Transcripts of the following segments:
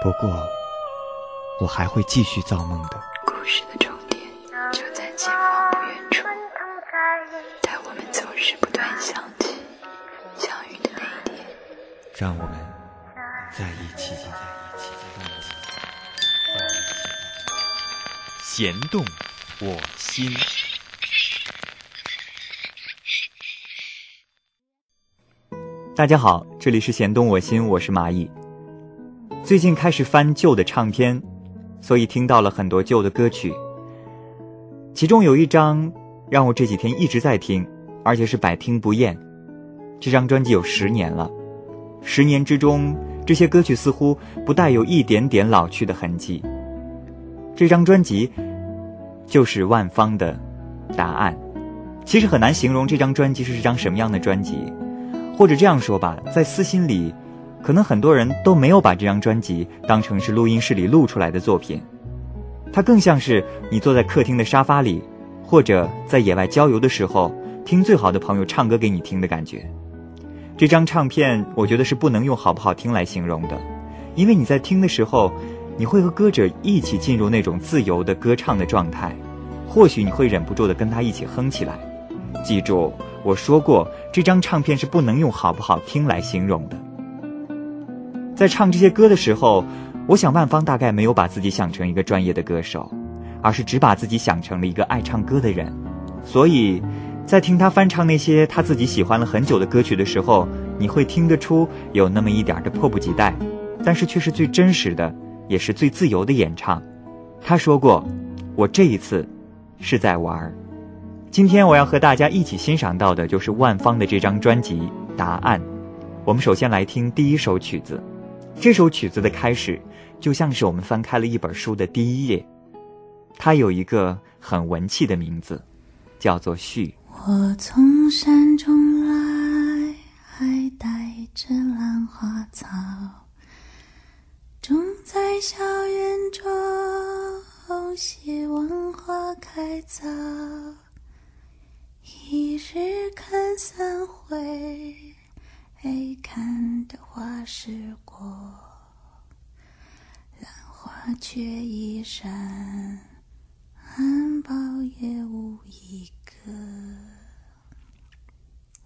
不过，我还会继续造梦的。故事的终点就在前方不远处，在我们总是不断想起相遇的那一天。让我们在一起，在一起，在一起。弦动我心。大家好，这里是弦动我心，我是蚂蚁。最近开始翻旧的唱片，所以听到了很多旧的歌曲。其中有一张让我这几天一直在听，而且是百听不厌。这张专辑有十年了，十年之中，这些歌曲似乎不带有一点点老去的痕迹。这张专辑就是万芳的《答案》。其实很难形容这张专辑是张什么样的专辑。或者这样说吧，在私心里，可能很多人都没有把这张专辑当成是录音室里录出来的作品，它更像是你坐在客厅的沙发里，或者在野外郊游的时候听最好的朋友唱歌给你听的感觉。这张唱片，我觉得是不能用好不好听来形容的，因为你在听的时候，你会和歌者一起进入那种自由的歌唱的状态，或许你会忍不住的跟他一起哼起来。记住。我说过，这张唱片是不能用好不好听来形容的。在唱这些歌的时候，我想万芳大概没有把自己想成一个专业的歌手，而是只把自己想成了一个爱唱歌的人。所以，在听他翻唱那些他自己喜欢了很久的歌曲的时候，你会听得出有那么一点的迫不及待，但是却是最真实的，也是最自由的演唱。他说过：“我这一次是在玩儿。”今天我要和大家一起欣赏到的就是万芳的这张专辑《答案》。我们首先来听第一首曲子，这首曲子的开始就像是我们翻开了一本书的第一页，它有一个很文气的名字，叫做序。我从山中来，还带着兰花草，种在校园中，希望花开早。一日看三回，看得花时过，兰花却已散，含苞也无一个。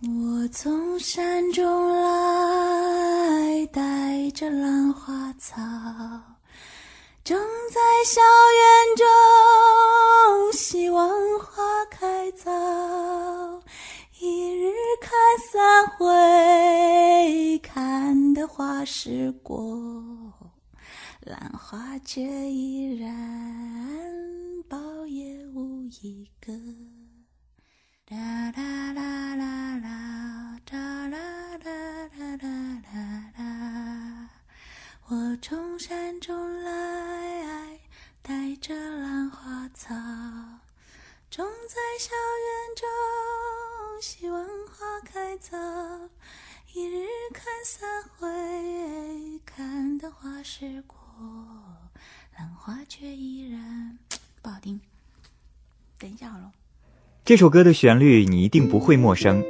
我从山中来，带着兰花草，种在校园中，希望花开早。一日看三回，花时过，兰花却依然，苞也无一个。哒啦啦啦啦，哒啦啦啦啦啦啦。我从山中来，带着兰花草，种在校园中。希望花开早，一日看三回，看得花时过，兰花却依然不好听。等一下好了。这首歌的旋律你一定不会陌生，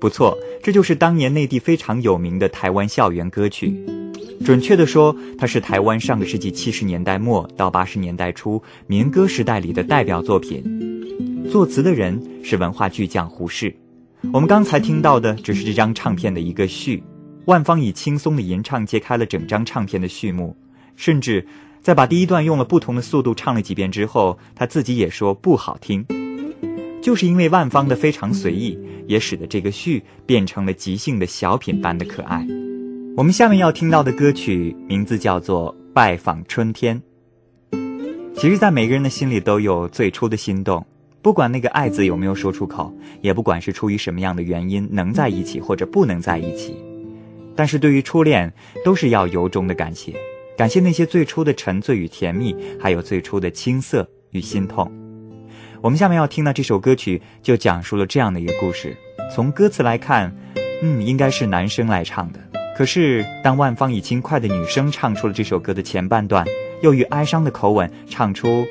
不错，这就是当年内地非常有名的台湾校园歌曲。准确的说，它是台湾上个世纪七十年代末到八十年代初民歌时代里的代表作品。作词的人是文化巨匠胡适。我们刚才听到的只是这张唱片的一个序。万芳以轻松的吟唱揭开了整张唱片的序幕，甚至在把第一段用了不同的速度唱了几遍之后，他自己也说不好听。就是因为万芳的非常随意，也使得这个序变成了即兴的小品般的可爱。我们下面要听到的歌曲名字叫做《拜访春天》。其实，在每个人的心里都有最初的心动。不管那个“爱”字有没有说出口，也不管是出于什么样的原因能在一起或者不能在一起，但是对于初恋，都是要由衷的感谢，感谢那些最初的沉醉与甜蜜，还有最初的青涩与心痛。我们下面要听的这首歌曲，就讲述了这样的一个故事。从歌词来看，嗯，应该是男生来唱的。可是当万芳以轻快的女声唱出了这首歌的前半段，又以哀伤的口吻唱出：“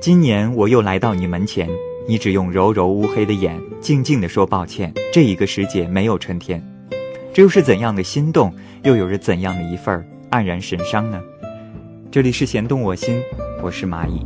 今年我又来到你门前，你只用柔柔乌黑的眼，静静地说抱歉，这一个时节没有春天。”这又是怎样的心动，又有着怎样的一份黯然神伤呢？这里是弦动我心，我是蚂蚁。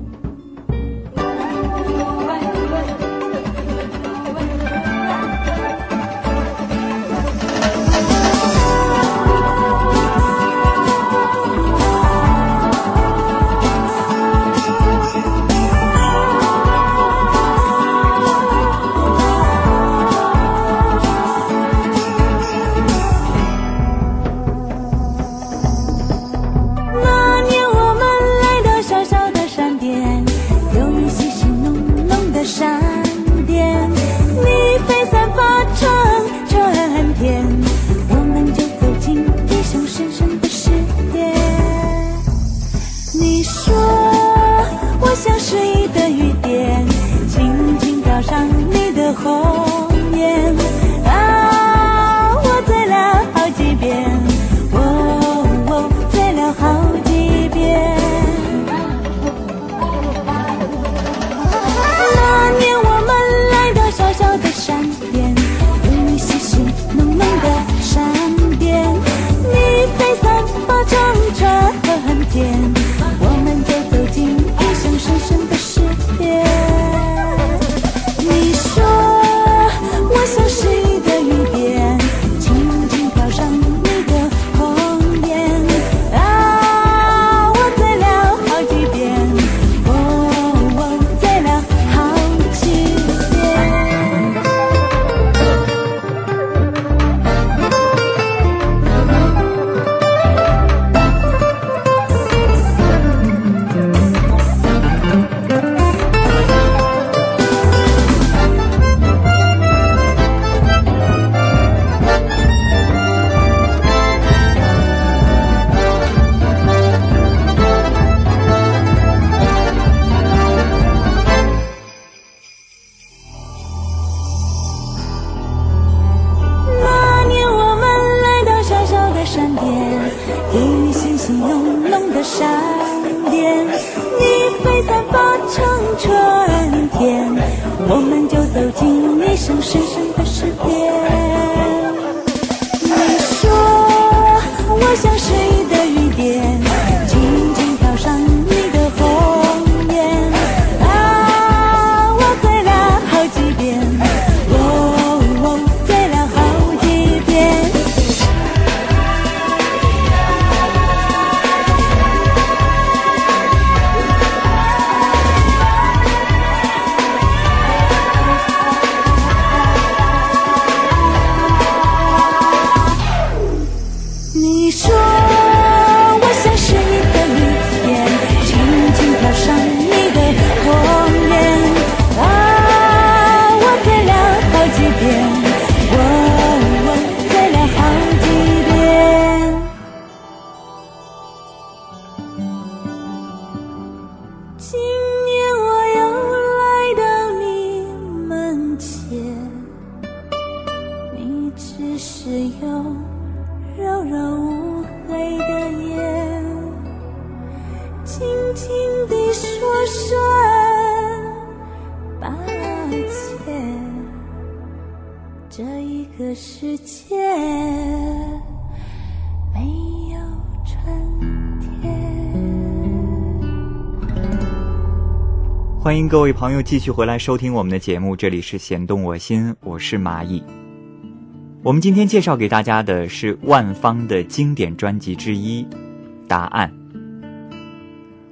小小的山巅，一星星浓浓的闪电，你飞散发成春天，我们就走进一生深深的诗篇。欢迎各位朋友继续回来收听我们的节目，这里是弦动我心，我是蚂蚁。我们今天介绍给大家的是万芳的经典专辑之一《答案》。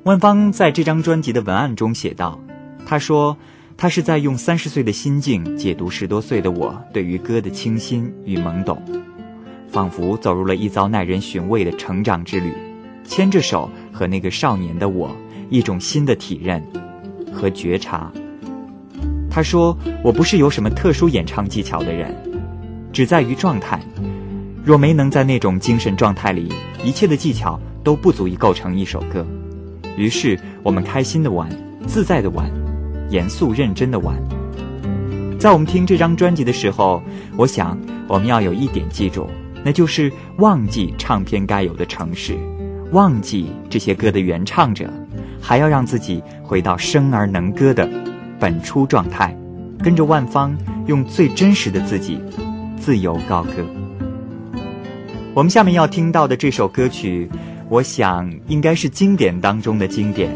万芳在这张专辑的文案中写道：“她说，她是在用三十岁的心境解读十多岁的我对于歌的清新与懵懂，仿佛走入了一遭耐人寻味的成长之旅，牵着手和那个少年的我一种新的体认和觉察。”他说：“我不是有什么特殊演唱技巧的人。”只在于状态，若没能在那种精神状态里，一切的技巧都不足以构成一首歌。于是我们开心的玩，自在的玩，严肃认真的玩。在我们听这张专辑的时候，我想我们要有一点记住，那就是忘记唱片该有的城市，忘记这些歌的原唱者，还要让自己回到生而能歌的本初状态，跟着万芳用最真实的自己自由高歌。我们下面要听到的这首歌曲，我想应该是经典当中的经典。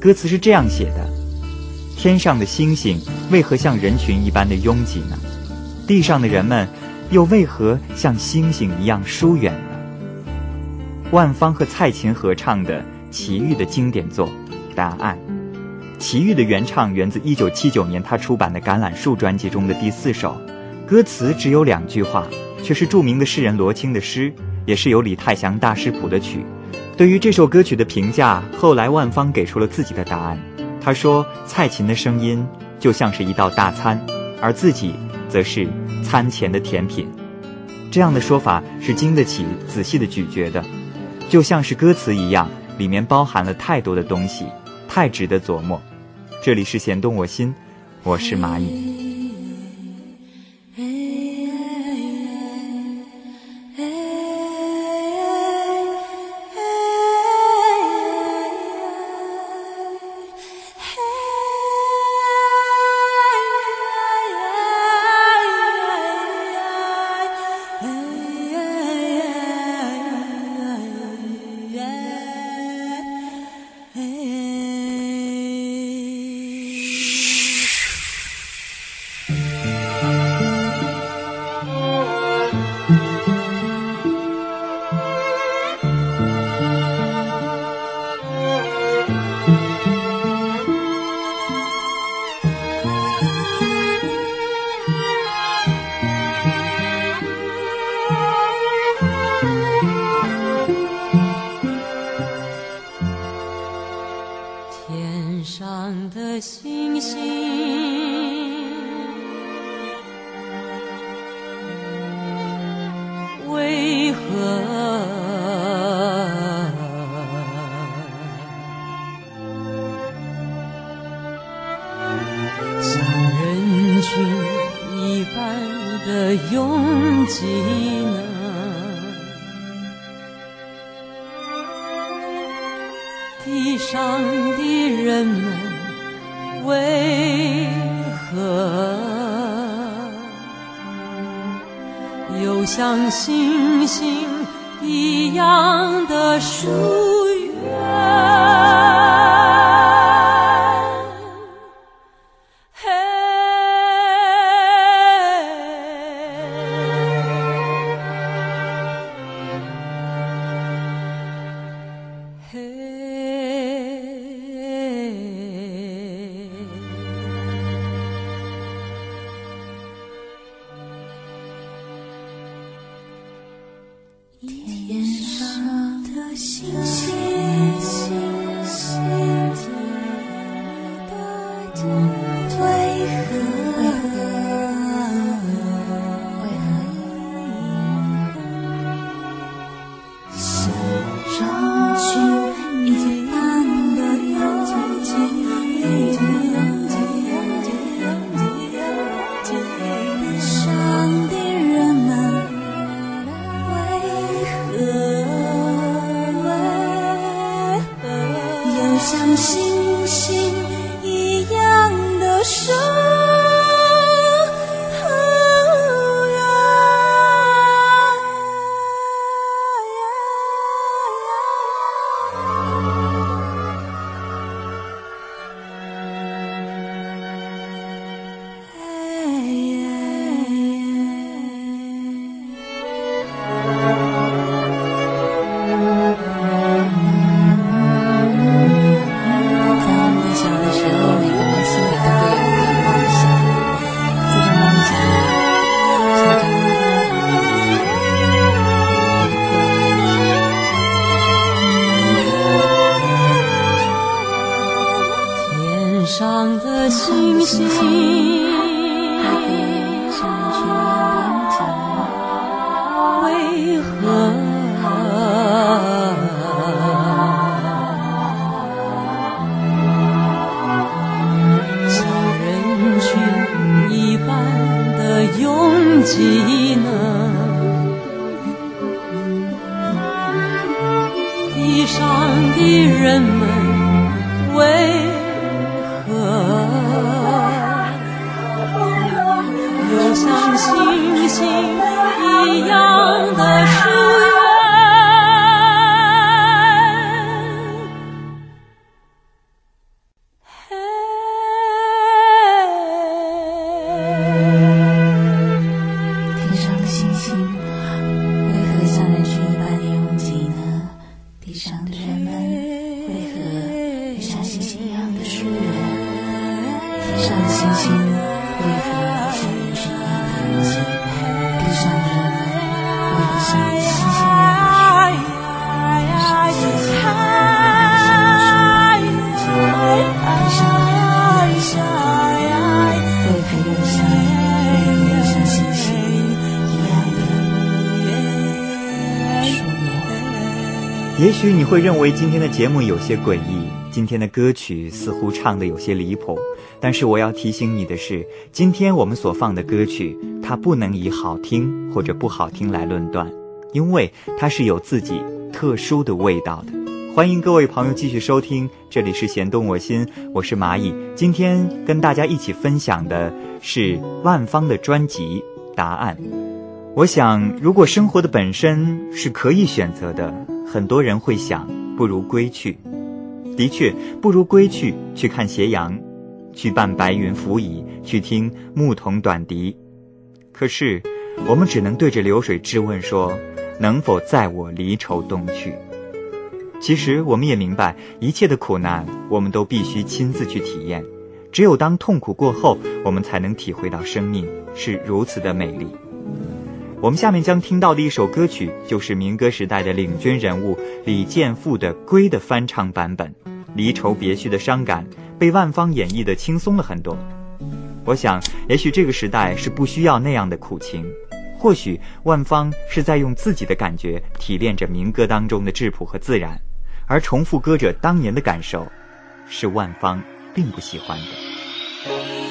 歌词是这样写的。天上的星星为何像人群一般的拥挤呢？地上的人们又为何像星星一样疏远呢？万芳和蔡琴合唱的齐豫的经典作《答案》，齐豫的原唱源自1979年他出版的《橄榄树》专辑中的第四首，歌词只有两句话，却是著名的诗人罗青的诗，也是由李泰祥大师谱的曲。对于这首歌曲的评价，后来万芳给出了自己的答案。他说：“蔡琴的声音就像是一道大餐，而自己则是餐前的甜品。”这样的说法是经得起仔细的咀嚼的，就像是歌词一样，里面包含了太多的东西，太值得琢磨。这里是弦动我心，我是蚂蚁。许你会认为今天的节目有些诡异，今天的歌曲似乎唱的有些离谱，但是我要提醒你的是，今天我们所放的歌曲，它不能以好听或者不好听来论断，因为它是有自己特殊的味道的。欢迎各位朋友继续收听，这里是弦动我心，我是蚂蚁。今天跟大家一起分享的是万芳的专辑《答案》。我想，如果生活的本身是可以选择的，很多人会想，不如归去。的确，不如归去，去看斜阳，去伴白云浮移，去听牧童短笛。可是，我们只能对着流水质问说：能否载我离愁东去？其实，我们也明白，一切的苦难，我们都必须亲自去体验。只有当痛苦过后，我们才能体会到生命是如此的美丽。我们下面将听到的一首歌曲，就是民歌时代的领军人物李健富的《归》的翻唱版本，离愁别绪的伤感被万芳演绎的轻松了很多。我想，也许这个时代是不需要那样的苦情，或许万芳是在用自己的感觉提炼着民歌当中的质朴和自然，而重复歌者当年的感受，是万芳并不喜欢的。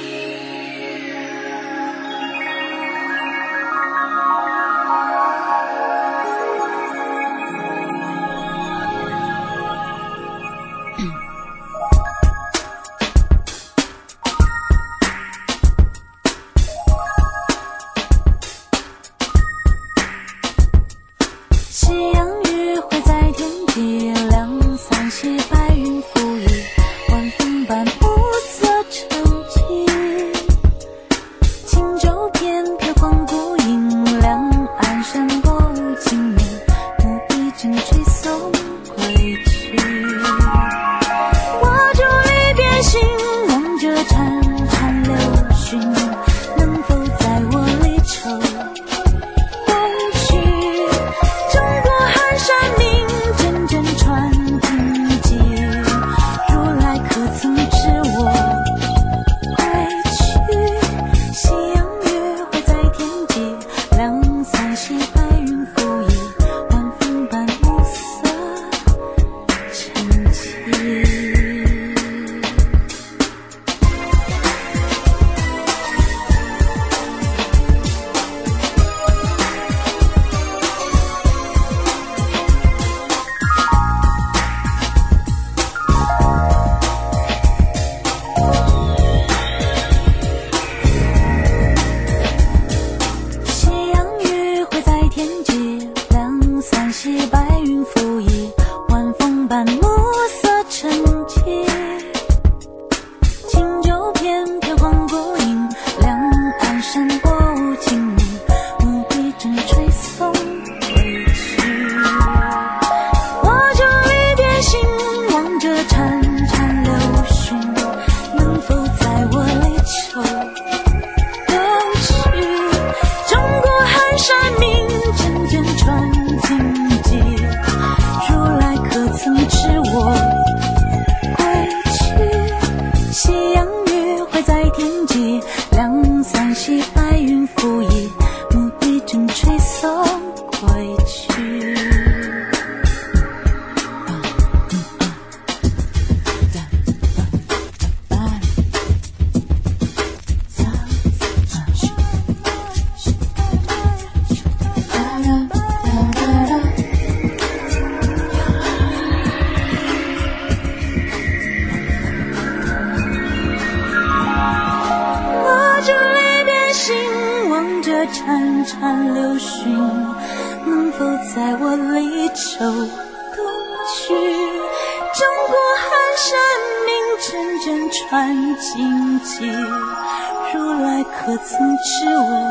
是我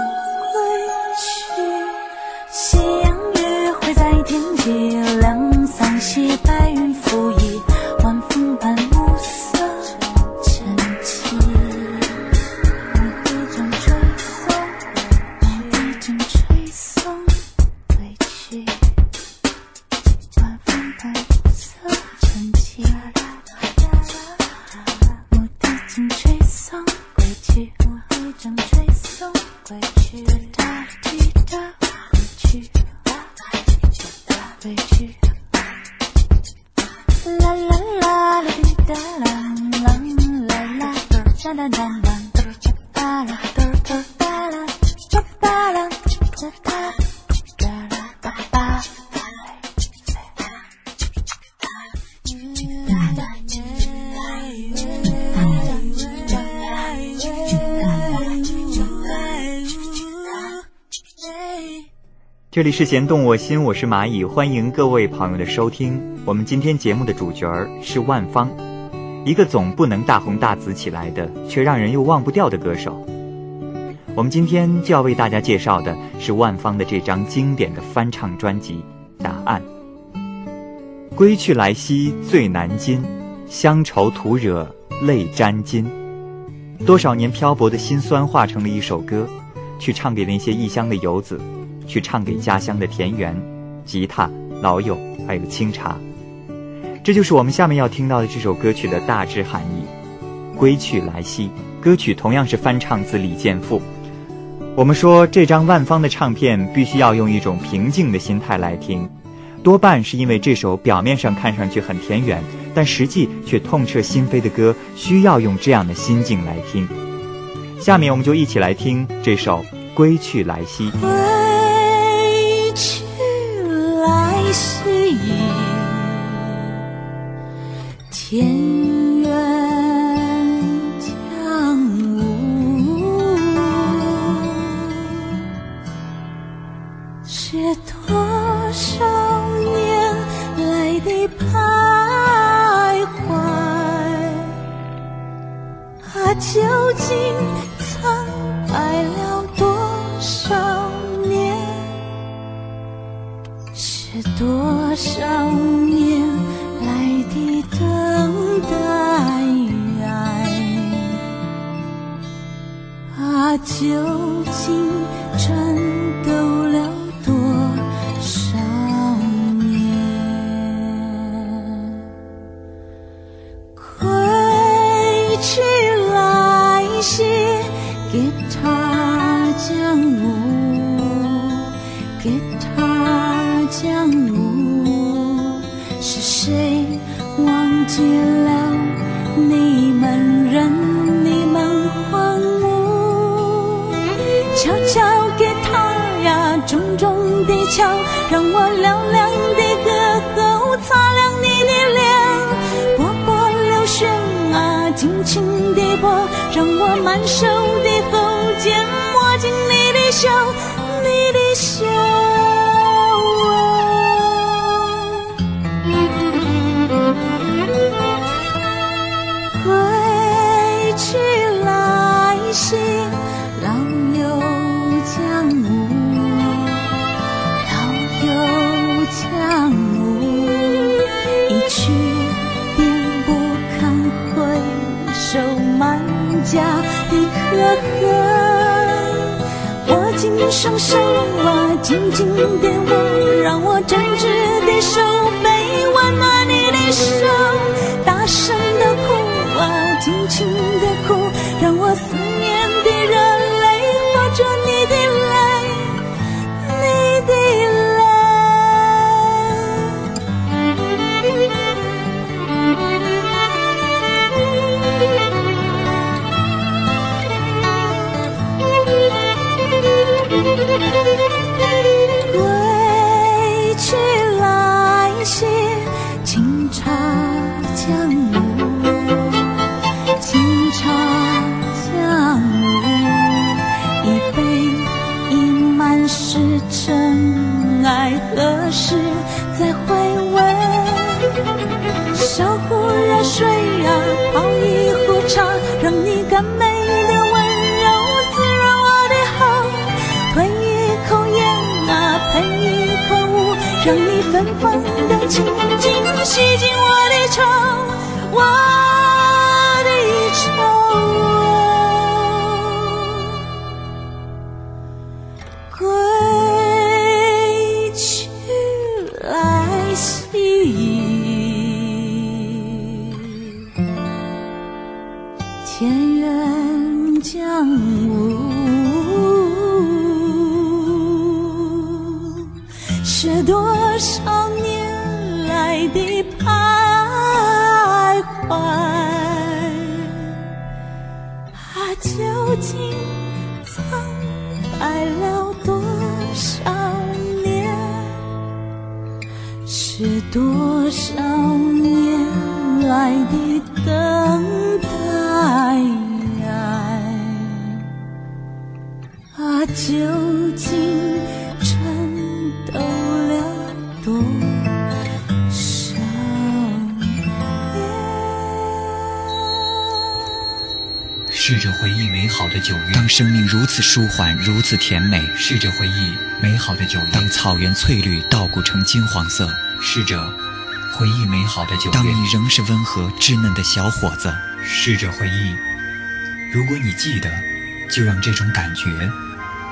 这里是弦动我心，我是蚂蚁，欢迎各位朋友的收听。我们今天节目的主角是万芳，一个总不能大红大紫起来的，却让人又忘不掉的歌手。我们今天就要为大家介绍的是万芳的这张经典的翻唱专辑《答案》。归去来兮最难禁，乡愁徒惹泪沾襟。多少年漂泊的辛酸化成了一首歌，去唱给那些异乡的游子。去唱给家乡的田园、吉他、老友，还有清茶。这就是我们下面要听到的这首歌曲的大致含义。归去来兮，歌曲同样是翻唱自李健富。我们说这张万芳的唱片必须要用一种平静的心态来听，多半是因为这首表面上看上去很田园，但实际却痛彻心扉的歌，需要用这样的心境来听。下面我们就一起来听这首《归去来兮》。去来兮，田园将芜，是多少年来的徘徊。啊，究竟是多少年来的等待？啊，究竟真你双手啊，紧紧的握，让我真挚的手背温暖你的手，大声的哭啊，尽情的哭，让我小壶热水啊，泡一壶茶，让你甘美的温柔滋润我的喉。吞一口烟啊，喷一口雾，让你芬芳的情景吸进我的愁，我究竟战斗了多少年？试着回忆美好的九月，当生命如此舒缓，如此甜美；试着回忆美好的九月，当草原翠绿，稻谷成金黄色；试着回忆美好的九月，当你仍是温和稚嫩的小伙子；试着回忆，如果你记得，就让这种感觉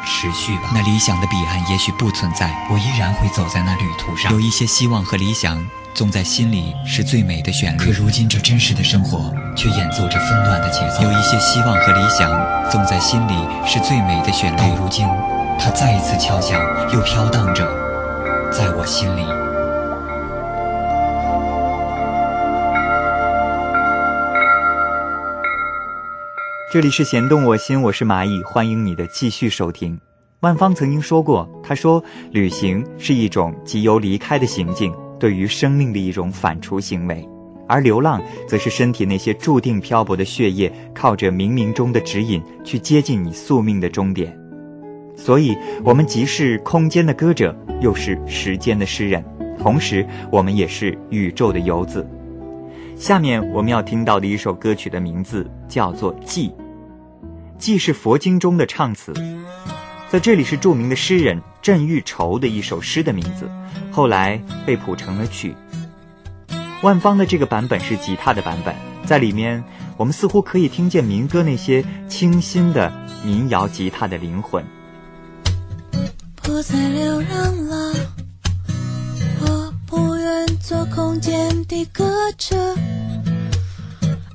持续吧。那理想的彼岸也许不存在，我依然会走在那旅途上。有一些希望和理想，总在心里是最美的旋律。可如今这真实的生活，却演奏着纷乱的节奏。有一些希望和理想，总在心里是最美的旋律。到如今，它再一次敲响，又飘荡着，在我心里。这里是弦动我心，我是蚂蚁，欢迎你的继续收听。万芳曾经说过，她说旅行是一种即由离开的行径，对于生命的一种反刍行为；而流浪则是身体那些注定漂泊的血液，靠着冥冥中的指引，去接近你宿命的终点。所以，我们既是空间的歌者，又是时间的诗人，同时，我们也是宇宙的游子。下面我们要听到的一首歌曲的名字叫做《记》。既是佛经中的唱词，在这里是著名的诗人郑玉筹的一首诗的名字，后来被谱成了曲。万芳的这个版本是吉他的版本，在里面我们似乎可以听见民歌那些清新的民谣吉他的灵魂。不再流浪了，我不愿做空间的歌者。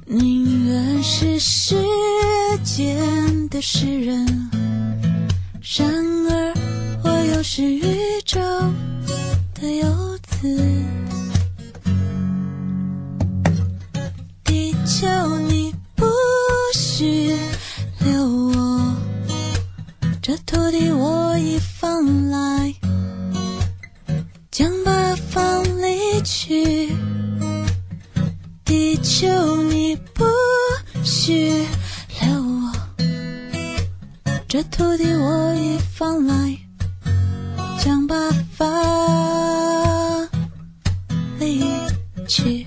宁愿是世间的诗人，然而我又是宇宙的游子。地球，你不许留我，这土地我已放来，将八方离去。地球，你不许留我，这土地我已放来，将把法离去。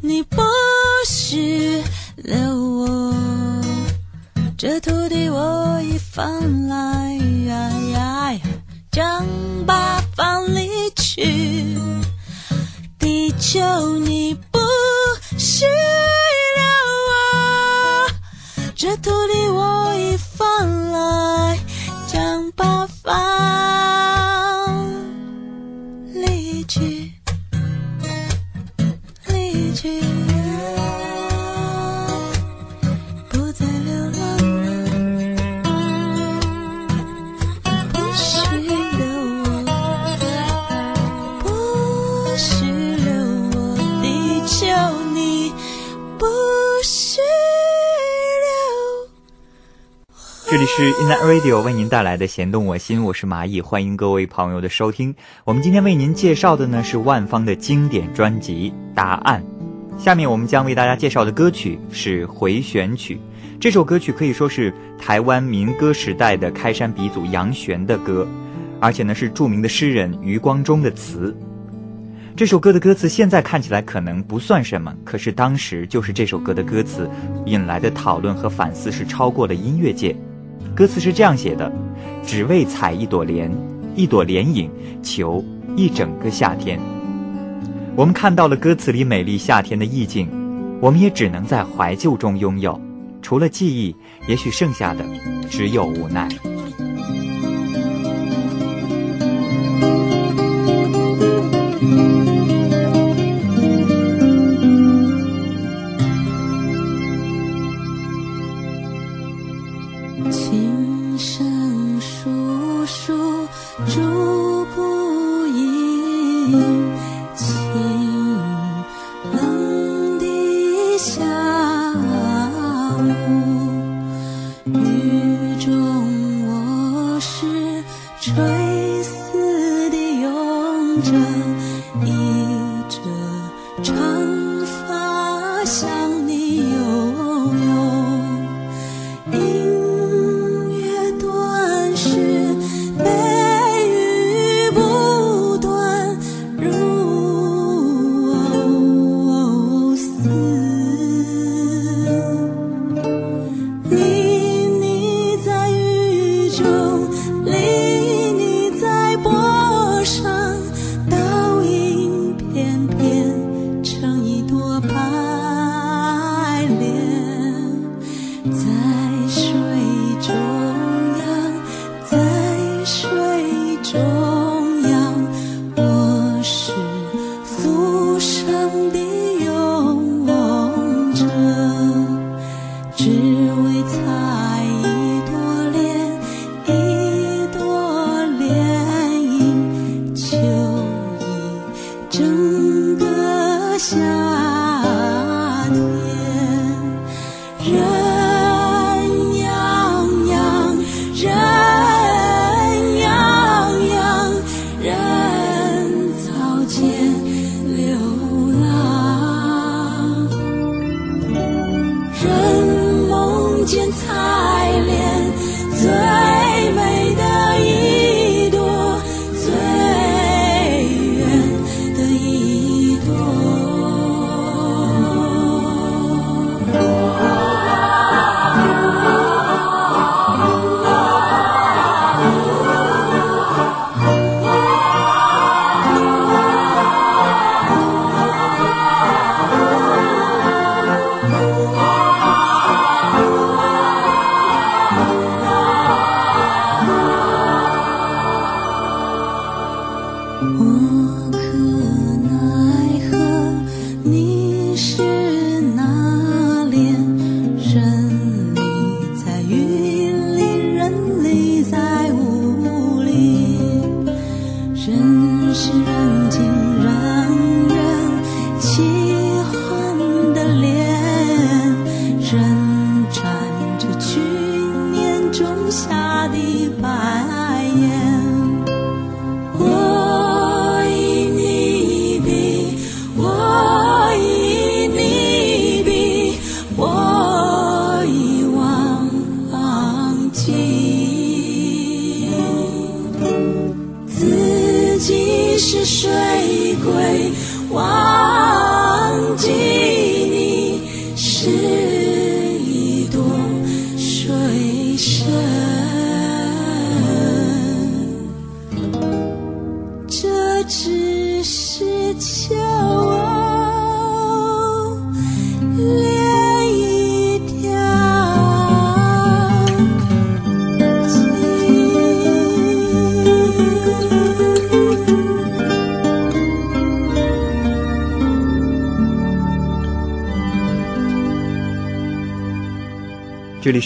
你不许留我这土地我已翻来呀呀呀将八方离去地球你不需留我这土地我已是 Innet Radio 为您带来的《弦动我心》，我是蚂蚁，欢迎各位朋友的收听。我们今天为您介绍的呢是万芳的经典专辑《答案》。下面我们将为大家介绍的歌曲是《回旋曲》。这首歌曲可以说是台湾民歌时代的开山鼻祖杨旋的歌，而且呢是著名的诗人余光中的词。这首歌的歌词现在看起来可能不算什么，可是当时就是这首歌的歌词引来的讨论和反思是超过了音乐界。歌词是这样写的：只为采一朵莲，一朵莲影，求一整个夏天。我们看到了歌词里美丽夏天的意境，我们也只能在怀旧中拥有。除了记忆，也许剩下的只有无奈。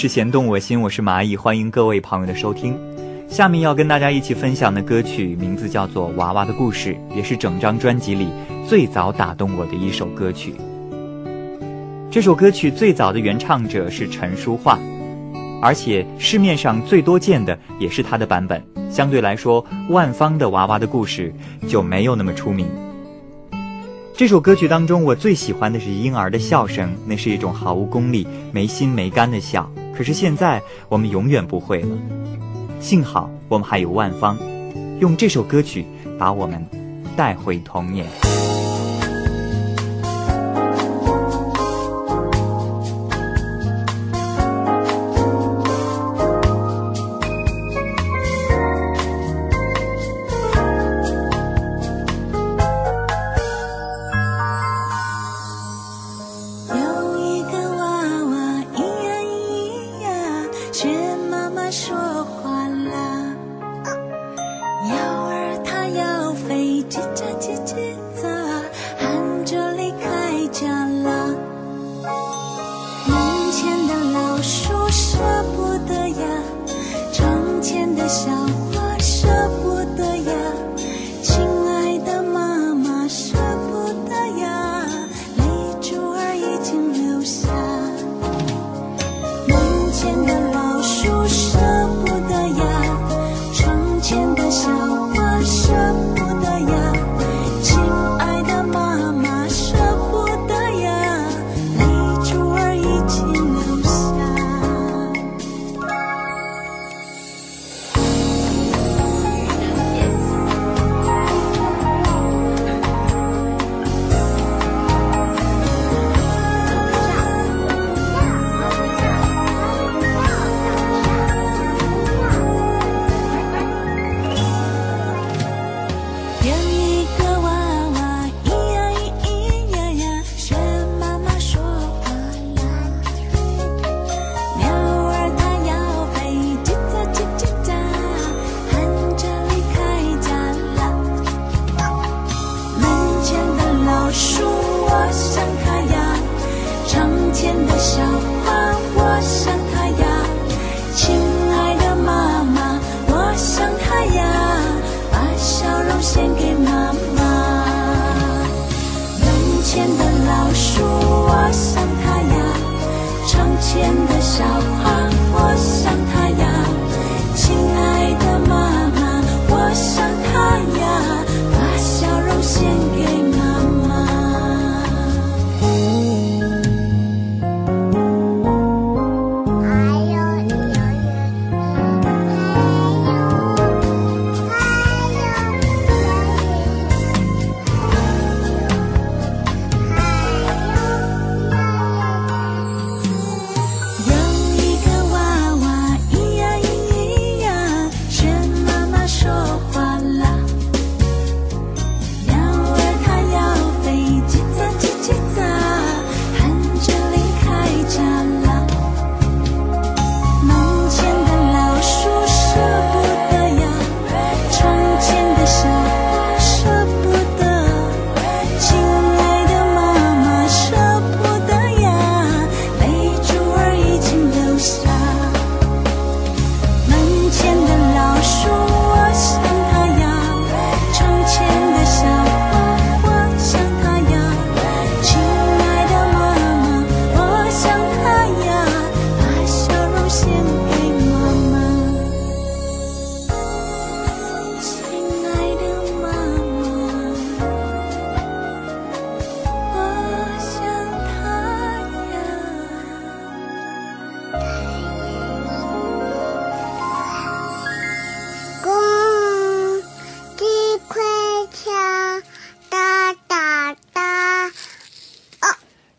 是弦动我心，我是蚂蚁，欢迎各位朋友的收听。下面要跟大家一起分享的歌曲名字叫做《娃娃的故事》，也是整张专辑里最早打动我的一首歌曲。这首歌曲最早的原唱者是陈淑桦，而且市面上最多见的也是他的版本。相对来说，万芳的《娃娃的故事》就没有那么出名。这首歌曲当中，我最喜欢的是婴儿的笑声，那是一种毫无功利、没心没肝的笑。可是现在我们永远不会了。幸好我们还有万芳，用这首歌曲把我们带回童年。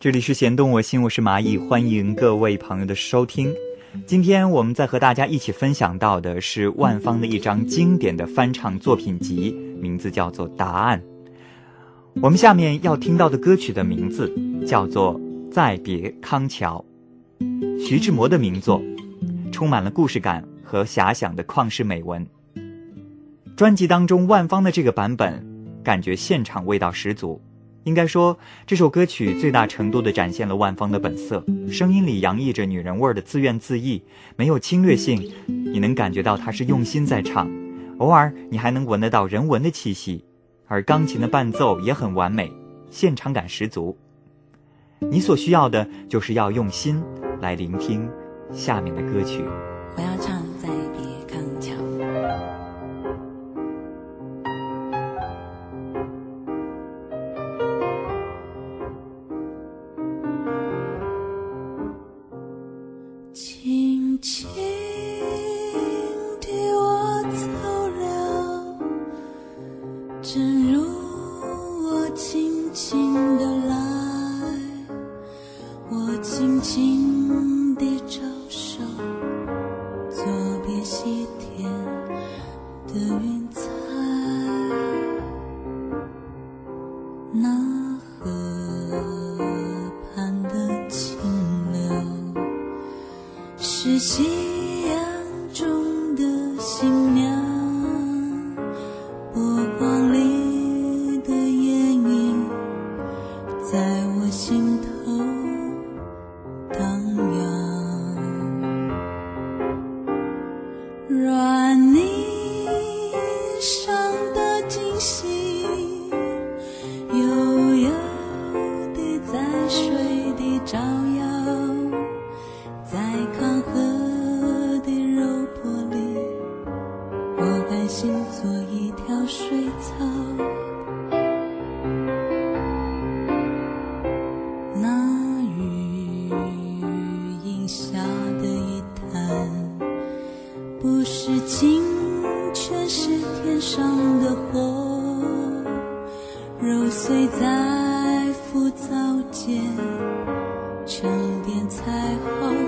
这里是弦动我心，我是蚂蚁，欢迎各位朋友的收听。今天我们在和大家一起分享到的是万芳的一张经典的翻唱作品集，名字叫做《答案》。我们下面要听到的歌曲的名字叫做《再别康桥》，徐志摩的名作，充满了故事感和遐想的旷世美文。专辑当中万芳的这个版本，感觉现场味道十足。应该说，这首歌曲最大程度地展现了万芳的本色，声音里洋溢着女人味儿的自怨自艾，没有侵略性，你能感觉到她是用心在唱，偶尔你还能闻得到人文的气息，而钢琴的伴奏也很完美，现场感十足。你所需要的就是要用心来聆听下面的歌曲。我要唱。是天上的火揉碎在浮躁间沉淀彩虹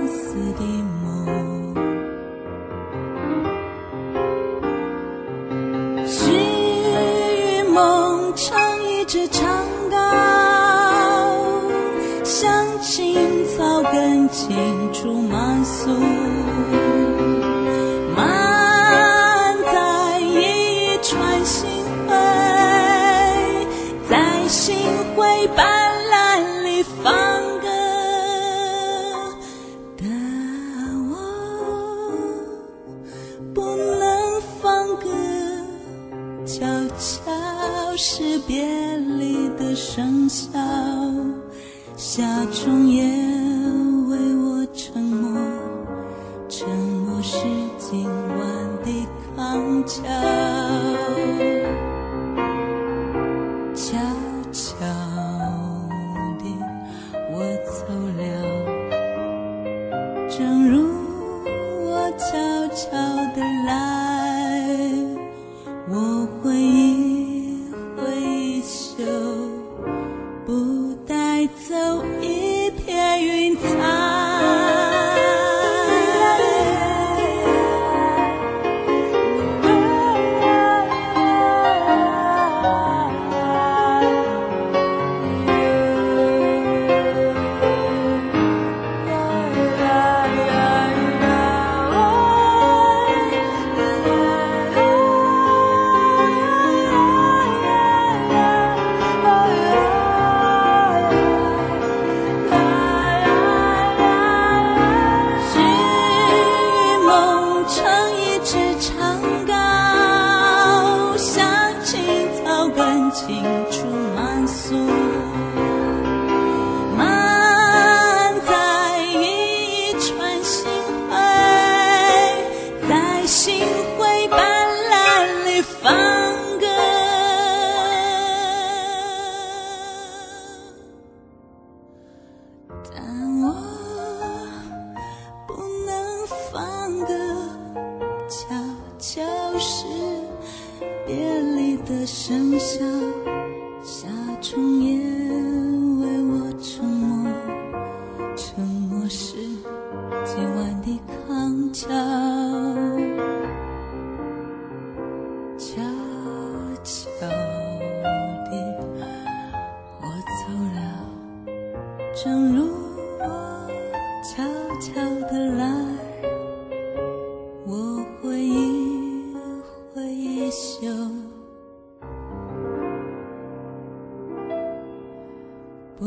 不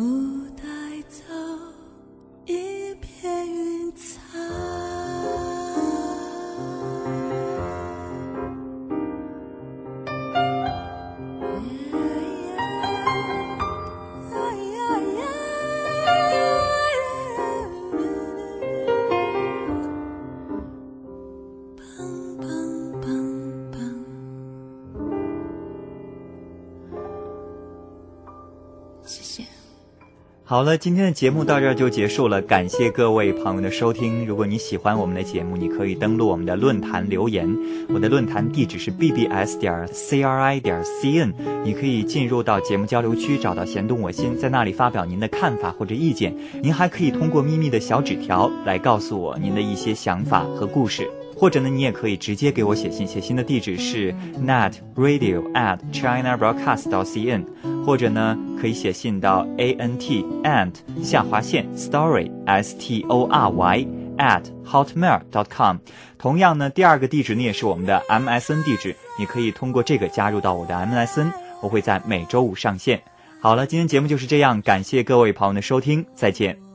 带走。好了，今天的节目到这儿就结束了，感谢各位朋友的收听。如果你喜欢我们的节目，你可以登录我们的论坛留言，我的论坛地址是 bbs 点 cri 点 cn，你可以进入到节目交流区，找到弦动我心，在那里发表您的看法或者意见。您还可以通过秘密的小纸条来告诉我您的一些想法和故事。或者呢，你也可以直接给我写信，写信的地址是 net radio at china broadcast dot cn，或者呢，可以写信到 a n t ant 下划线 story s t o r y at hotmail dot com。同样呢，第二个地址呢也是我们的 MSN 地址，你可以通过这个加入到我的 MSN，我会在每周五上线。好了，今天节目就是这样，感谢各位朋友的收听，再见。